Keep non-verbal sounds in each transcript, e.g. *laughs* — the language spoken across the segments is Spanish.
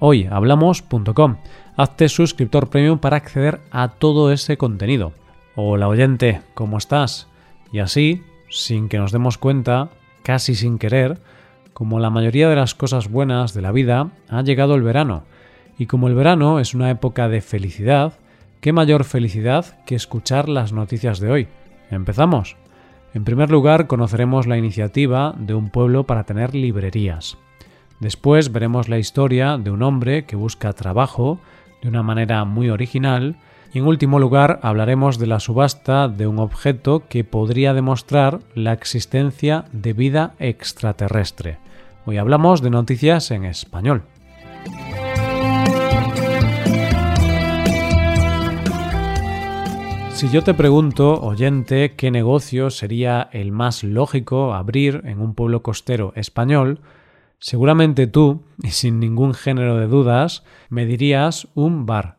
hoyhablamos.com. Hazte suscriptor premium para acceder a todo ese contenido. Hola oyente, ¿cómo estás? Y así, sin que nos demos cuenta, casi sin querer, como la mayoría de las cosas buenas de la vida, ha llegado el verano. Y como el verano es una época de felicidad, ¿qué mayor felicidad que escuchar las noticias de hoy? ¿Empezamos? En primer lugar, conoceremos la iniciativa de un pueblo para tener librerías. Después veremos la historia de un hombre que busca trabajo de una manera muy original y en último lugar hablaremos de la subasta de un objeto que podría demostrar la existencia de vida extraterrestre. Hoy hablamos de noticias en español. Si yo te pregunto, oyente, qué negocio sería el más lógico abrir en un pueblo costero español, Seguramente tú, y *laughs* sin ningún género de dudas, me dirías un bar.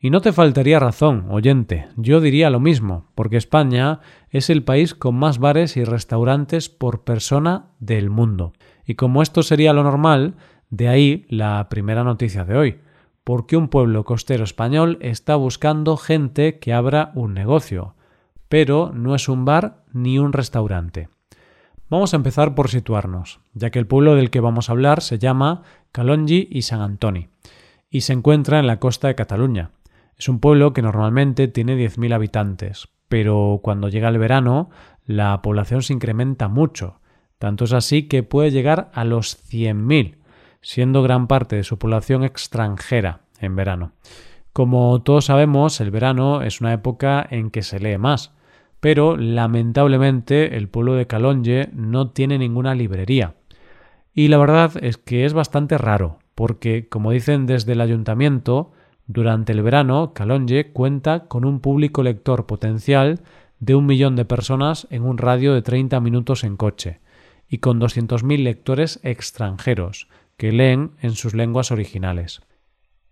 Y no te faltaría razón, oyente, yo diría lo mismo, porque España es el país con más bares y restaurantes por persona del mundo. Y como esto sería lo normal, de ahí la primera noticia de hoy, porque un pueblo costero español está buscando gente que abra un negocio, pero no es un bar ni un restaurante. Vamos a empezar por situarnos, ya que el pueblo del que vamos a hablar se llama Calongi y San Antoni, y se encuentra en la costa de Cataluña. Es un pueblo que normalmente tiene 10.000 habitantes, pero cuando llega el verano la población se incrementa mucho, tanto es así que puede llegar a los 100.000, siendo gran parte de su población extranjera en verano. Como todos sabemos, el verano es una época en que se lee más, pero lamentablemente el pueblo de Calonge no tiene ninguna librería. Y la verdad es que es bastante raro, porque, como dicen desde el ayuntamiento, durante el verano Calonge cuenta con un público lector potencial de un millón de personas en un radio de 30 minutos en coche, y con 200.000 lectores extranjeros, que leen en sus lenguas originales.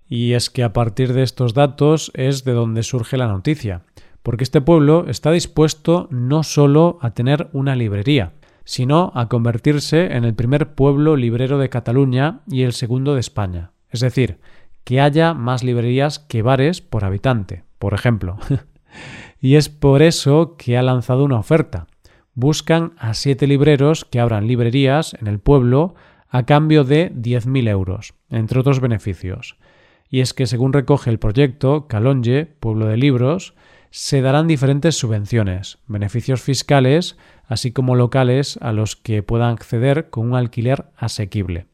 Y es que a partir de estos datos es de donde surge la noticia, porque este pueblo está dispuesto no solo a tener una librería, sino a convertirse en el primer pueblo librero de Cataluña y el segundo de España. Es decir, que haya más librerías que bares por habitante, por ejemplo. *laughs* y es por eso que ha lanzado una oferta. Buscan a siete libreros que abran librerías en el pueblo a cambio de 10.000 euros, entre otros beneficios. Y es que según recoge el proyecto, Calonge, Pueblo de Libros, se darán diferentes subvenciones, beneficios fiscales, así como locales a los que puedan acceder con un alquiler asequible.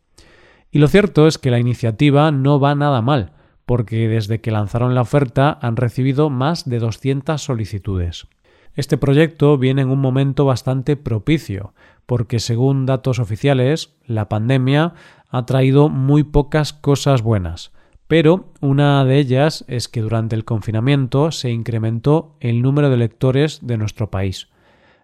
Y lo cierto es que la iniciativa no va nada mal, porque desde que lanzaron la oferta han recibido más de 200 solicitudes. Este proyecto viene en un momento bastante propicio, porque según datos oficiales, la pandemia ha traído muy pocas cosas buenas, pero una de ellas es que durante el confinamiento se incrementó el número de lectores de nuestro país.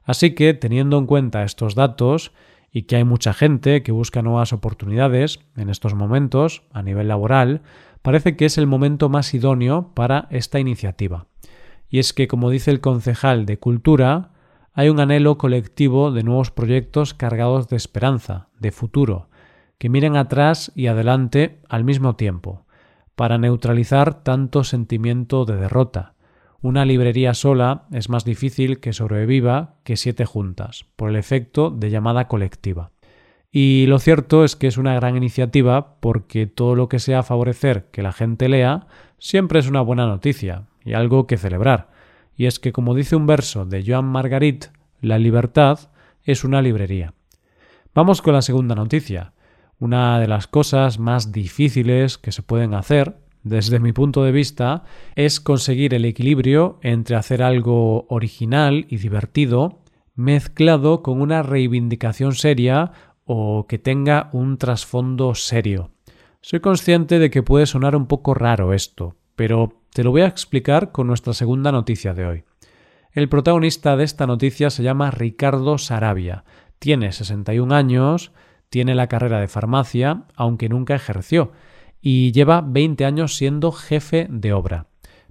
Así que, teniendo en cuenta estos datos y que hay mucha gente que busca nuevas oportunidades en estos momentos a nivel laboral, parece que es el momento más idóneo para esta iniciativa. Y es que, como dice el concejal de Cultura, hay un anhelo colectivo de nuevos proyectos cargados de esperanza, de futuro, que miren atrás y adelante al mismo tiempo para neutralizar tanto sentimiento de derrota. Una librería sola es más difícil que sobreviva que siete juntas, por el efecto de llamada colectiva. Y lo cierto es que es una gran iniciativa porque todo lo que sea favorecer que la gente lea siempre es una buena noticia y algo que celebrar. Y es que, como dice un verso de Joan Margarit, la libertad es una librería. Vamos con la segunda noticia. Una de las cosas más difíciles que se pueden hacer, desde mi punto de vista, es conseguir el equilibrio entre hacer algo original y divertido mezclado con una reivindicación seria o que tenga un trasfondo serio. Soy consciente de que puede sonar un poco raro esto, pero Te lo voy a explicar con nuestra segunda noticia de hoy. El protagonista de esta noticia se llama Ricardo Sarabia. Tiene 61 años, tiene la carrera de farmacia, aunque nunca ejerció, y lleva 20 años siendo jefe de obra.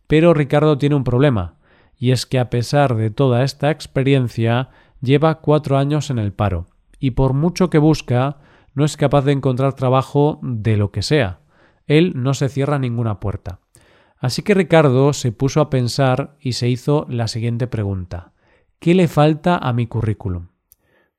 Pero Ricardo tiene un problema, y es que a pesar de toda esta experiencia, lleva cuatro años en el paro, y por mucho que busca, no es capaz de encontrar trabajo de lo que sea. Él no se cierra ninguna puerta. Así que Ricardo se puso a pensar y se hizo la siguiente pregunta. ¿Qué le falta a mi currículum?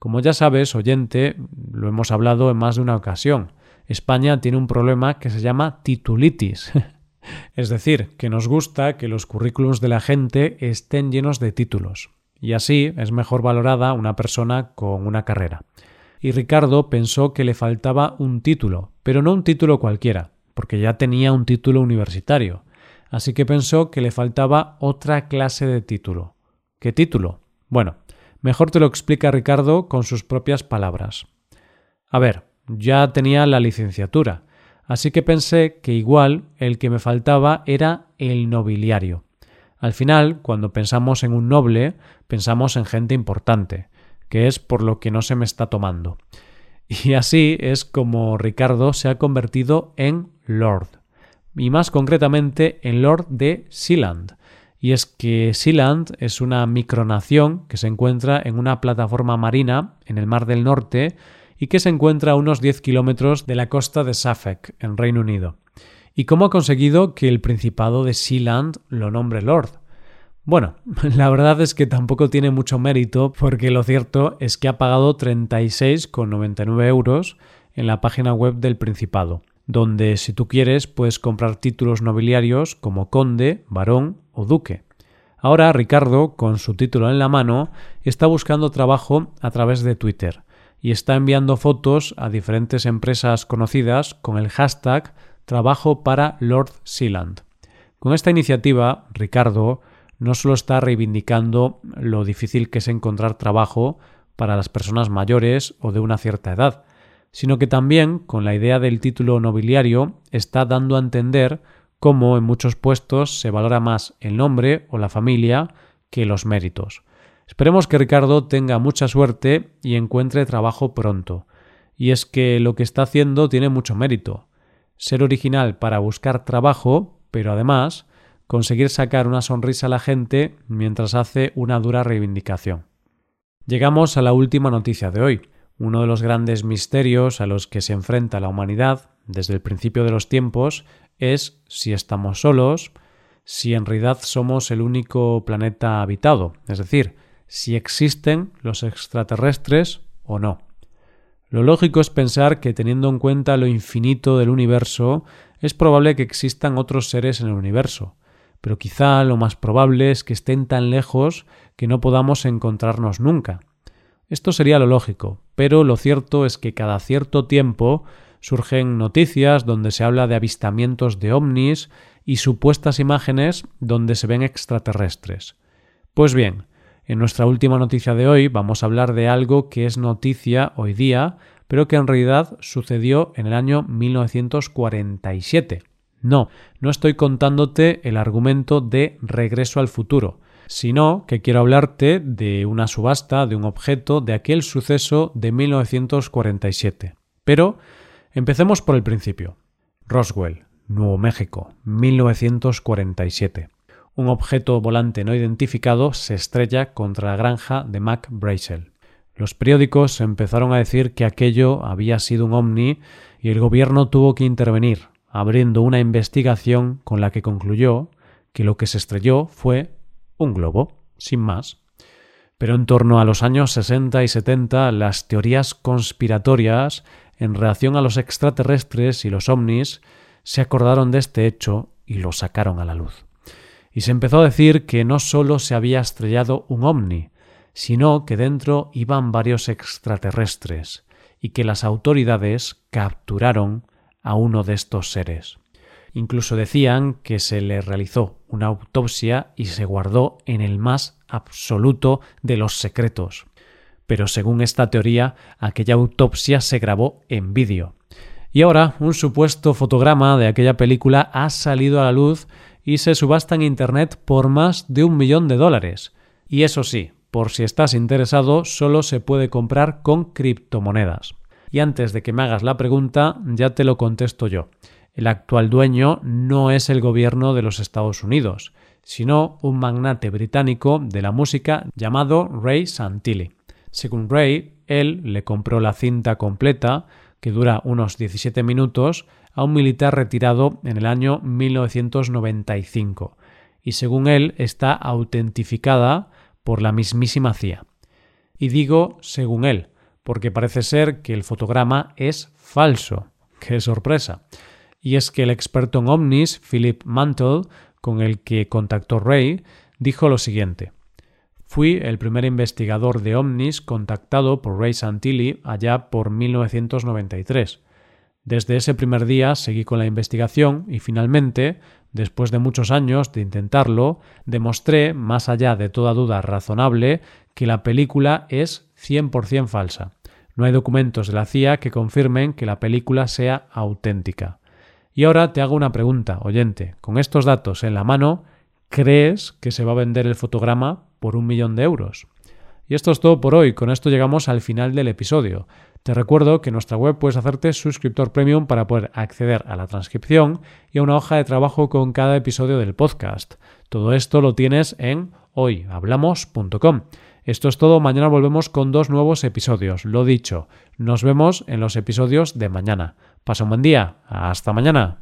Como ya sabes, oyente, lo hemos hablado en más de una ocasión. España tiene un problema que se llama titulitis. *laughs* es decir, que nos gusta que los currículums de la gente estén llenos de títulos. Y así es mejor valorada una persona con una carrera. Y Ricardo pensó que le faltaba un título, pero no un título cualquiera, porque ya tenía un título universitario así que pensó que le faltaba otra clase de título. ¿Qué título? Bueno, mejor te lo explica Ricardo con sus propias palabras. A ver, ya tenía la licenciatura, así que pensé que igual el que me faltaba era el nobiliario. Al final, cuando pensamos en un noble, pensamos en gente importante, que es por lo que no se me está tomando. Y así es como Ricardo se ha convertido en Lord y más concretamente en Lord de Sealand. Y es que Sealand es una micronación que se encuentra en una plataforma marina en el Mar del Norte y que se encuentra a unos 10 kilómetros de la costa de Suffolk, en Reino Unido. ¿Y cómo ha conseguido que el Principado de Sealand lo nombre Lord? Bueno, *laughs* la verdad es que tampoco tiene mucho mérito porque lo cierto es que ha pagado 36,99 euros en la página web del Principado donde si tú quieres puedes comprar títulos nobiliarios como conde, barón o duque. Ahora Ricardo, con su título en la mano, está buscando trabajo a través de Twitter y está enviando fotos a diferentes empresas conocidas con el hashtag Trabajo para Lord Sealand. Con esta iniciativa, Ricardo no solo está reivindicando lo difícil que es encontrar trabajo para las personas mayores o de una cierta edad, sino que también, con la idea del título nobiliario, está dando a entender cómo en muchos puestos se valora más el nombre o la familia que los méritos. Esperemos que Ricardo tenga mucha suerte y encuentre trabajo pronto. Y es que lo que está haciendo tiene mucho mérito. Ser original para buscar trabajo, pero además conseguir sacar una sonrisa a la gente mientras hace una dura reivindicación. Llegamos a la última noticia de hoy. Uno de los grandes misterios a los que se enfrenta la humanidad desde el principio de los tiempos es si estamos solos, si en realidad somos el único planeta habitado, es decir, si existen los extraterrestres o no. Lo lógico es pensar que teniendo en cuenta lo infinito del universo, es probable que existan otros seres en el universo, pero quizá lo más probable es que estén tan lejos que no podamos encontrarnos nunca. Esto sería lo lógico, pero lo cierto es que cada cierto tiempo surgen noticias donde se habla de avistamientos de ovnis y supuestas imágenes donde se ven extraterrestres. Pues bien, en nuestra última noticia de hoy vamos a hablar de algo que es noticia hoy día, pero que en realidad sucedió en el año 1947. No, no estoy contándote el argumento de Regreso al futuro, sino que quiero hablarte de una subasta de un objeto de aquel suceso de 1947. Pero empecemos por el principio. Roswell, Nuevo México, 1947. Un objeto volante no identificado se estrella contra la granja de Mac Brazel. Los periódicos empezaron a decir que aquello había sido un ovni y el gobierno tuvo que intervenir, abriendo una investigación con la que concluyó que lo que se estrelló fue un globo, sin más. Pero en torno a los años 60 y 70 las teorías conspiratorias en relación a los extraterrestres y los ovnis se acordaron de este hecho y lo sacaron a la luz. Y se empezó a decir que no solo se había estrellado un ovni, sino que dentro iban varios extraterrestres y que las autoridades capturaron a uno de estos seres. Incluso decían que se le realizó una autopsia y se guardó en el más absoluto de los secretos. Pero según esta teoría, aquella autopsia se grabó en vídeo. Y ahora un supuesto fotograma de aquella película ha salido a la luz y se subasta en Internet por más de un millón de dólares. Y eso sí, por si estás interesado, solo se puede comprar con criptomonedas. Y antes de que me hagas la pregunta, ya te lo contesto yo. El actual dueño no es el gobierno de los Estados Unidos, sino un magnate británico de la música llamado Ray Santilli. Según Ray, él le compró la cinta completa, que dura unos 17 minutos, a un militar retirado en el año 1995, y según él está autentificada por la mismísima CIA. Y digo según él, porque parece ser que el fotograma es falso. ¡Qué sorpresa! Y es que el experto en ovnis, Philip Mantle, con el que contactó Ray, dijo lo siguiente. Fui el primer investigador de ovnis contactado por Ray Santilli allá por 1993. Desde ese primer día seguí con la investigación y finalmente, después de muchos años de intentarlo, demostré, más allá de toda duda razonable, que la película es 100% falsa. No hay documentos de la CIA que confirmen que la película sea auténtica. Y ahora te hago una pregunta, oyente. Con estos datos en la mano, ¿crees que se va a vender el fotograma por un millón de euros? Y esto es todo por hoy. Con esto llegamos al final del episodio. Te recuerdo que en nuestra web puedes hacerte suscriptor premium para poder acceder a la transcripción y a una hoja de trabajo con cada episodio del podcast. Todo esto lo tienes en hoyhablamos.com. Esto es todo, mañana volvemos con dos nuevos episodios. Lo dicho, nos vemos en los episodios de mañana. Pasa un buen día, hasta mañana.